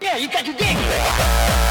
yeah, you got your dick.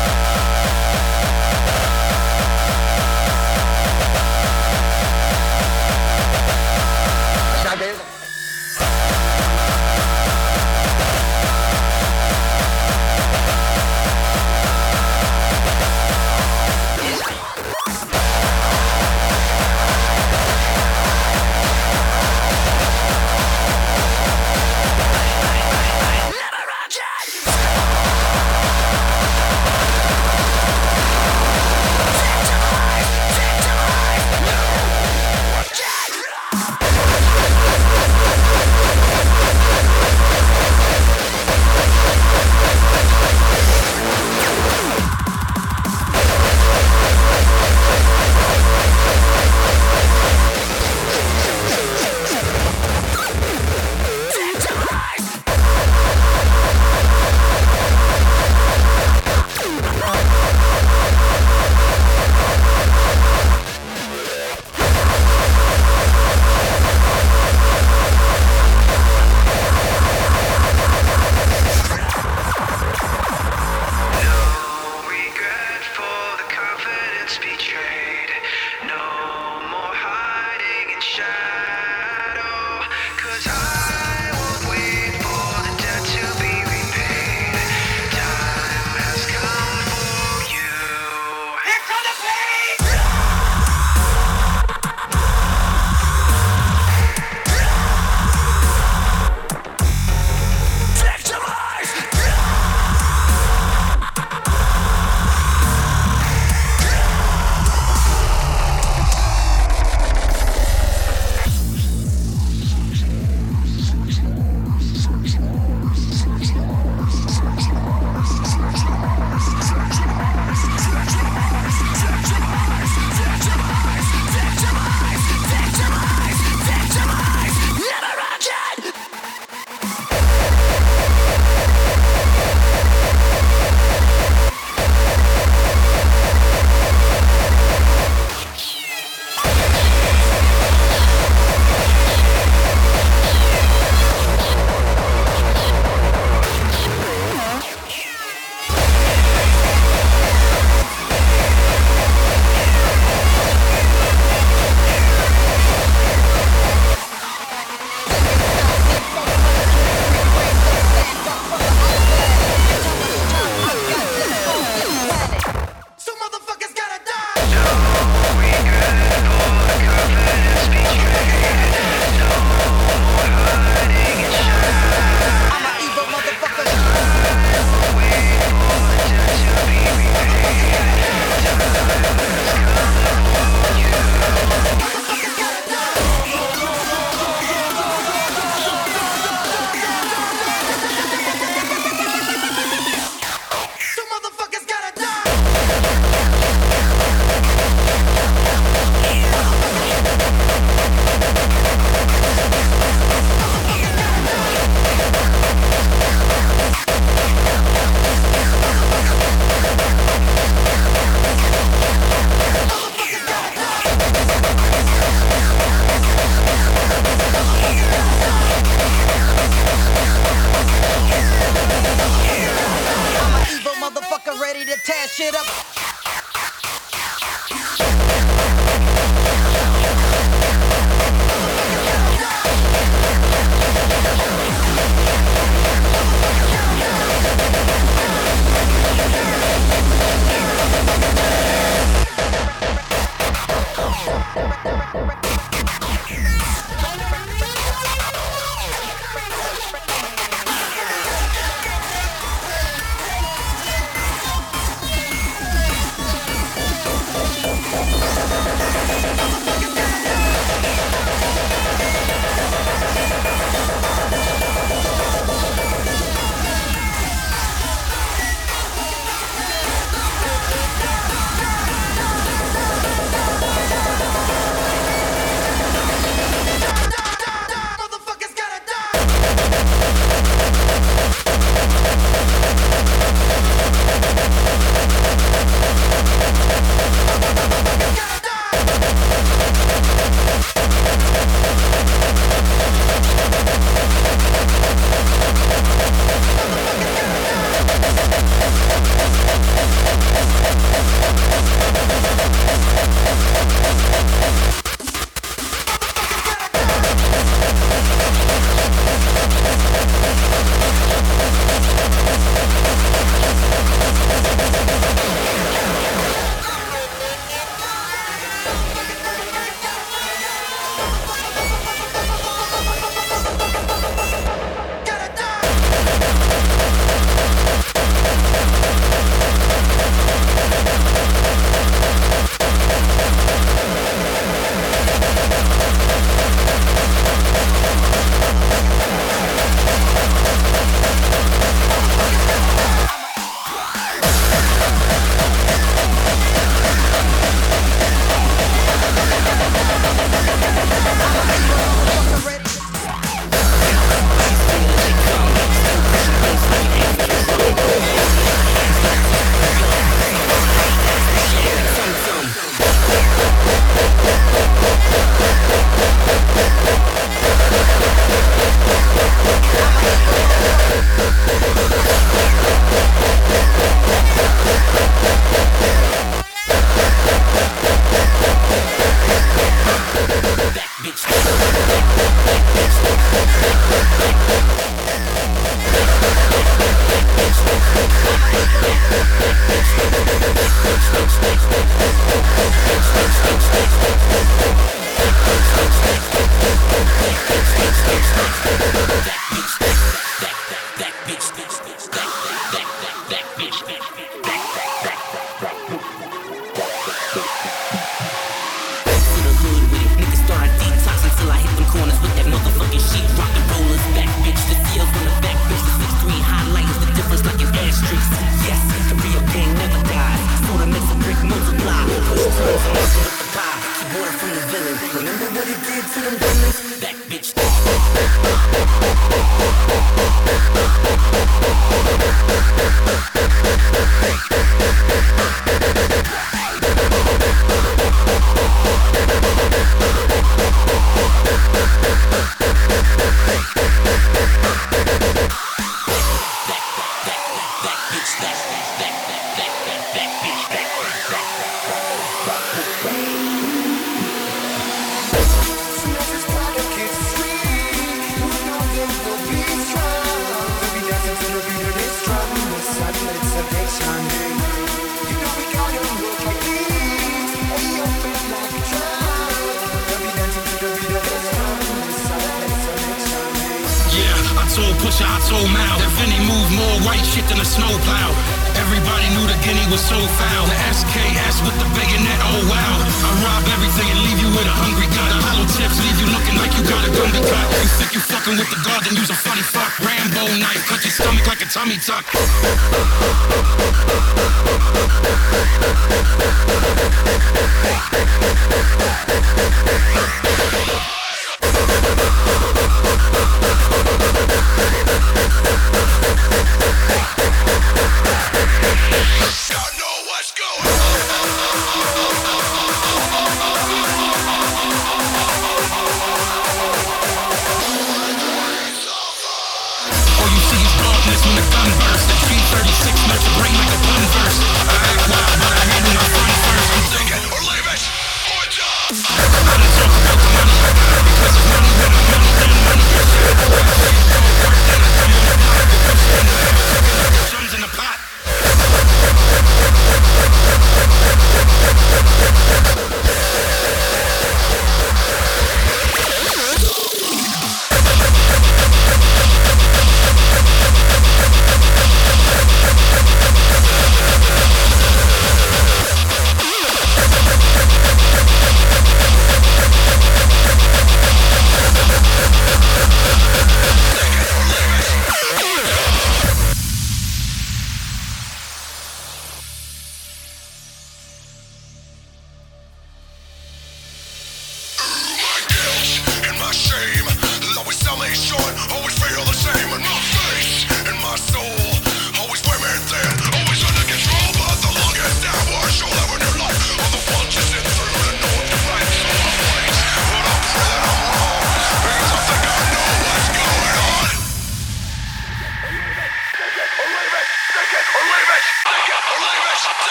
was so foul. The SKS with the bayonet, oh wow. I rob everything and leave you with a hungry gut. The hollow tips leave you looking like you got a gumby cut. You think you fucking with the guard, and use a funny fuck. Rambo knife, cut your stomach like a tummy tuck.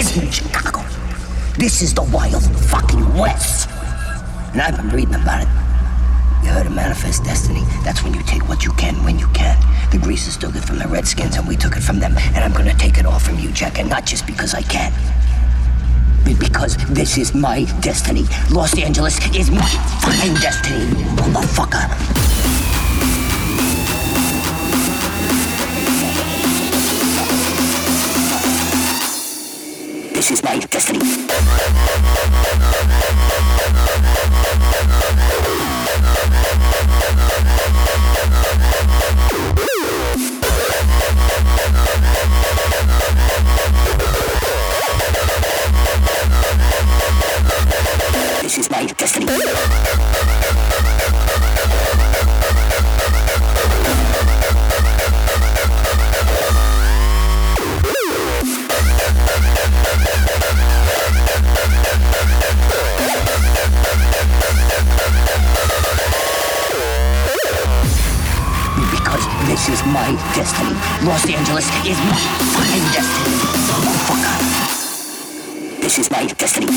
Isn't Chicago. This is the wild fucking West. And I've been reading about it. You heard of manifest destiny? That's when you take what you can when you can. The Greasers took it from the Redskins and we took it from them. And I'm gonna take it all from you, Jack. And not just because I can. But because this is my destiny. Los Angeles is my fucking destiny, motherfucker. This is my destiny. This is my destiny. This is my destiny. Los Angeles is my fucking destiny. Motherfucker. This is my destiny.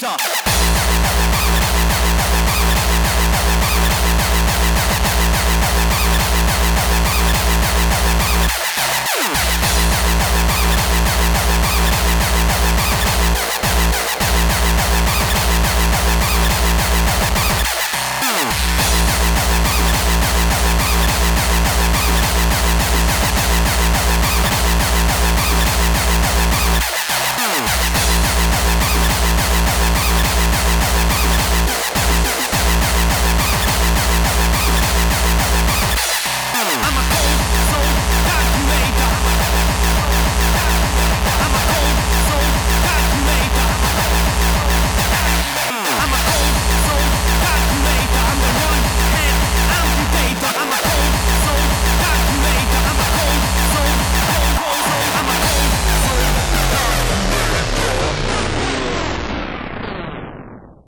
center.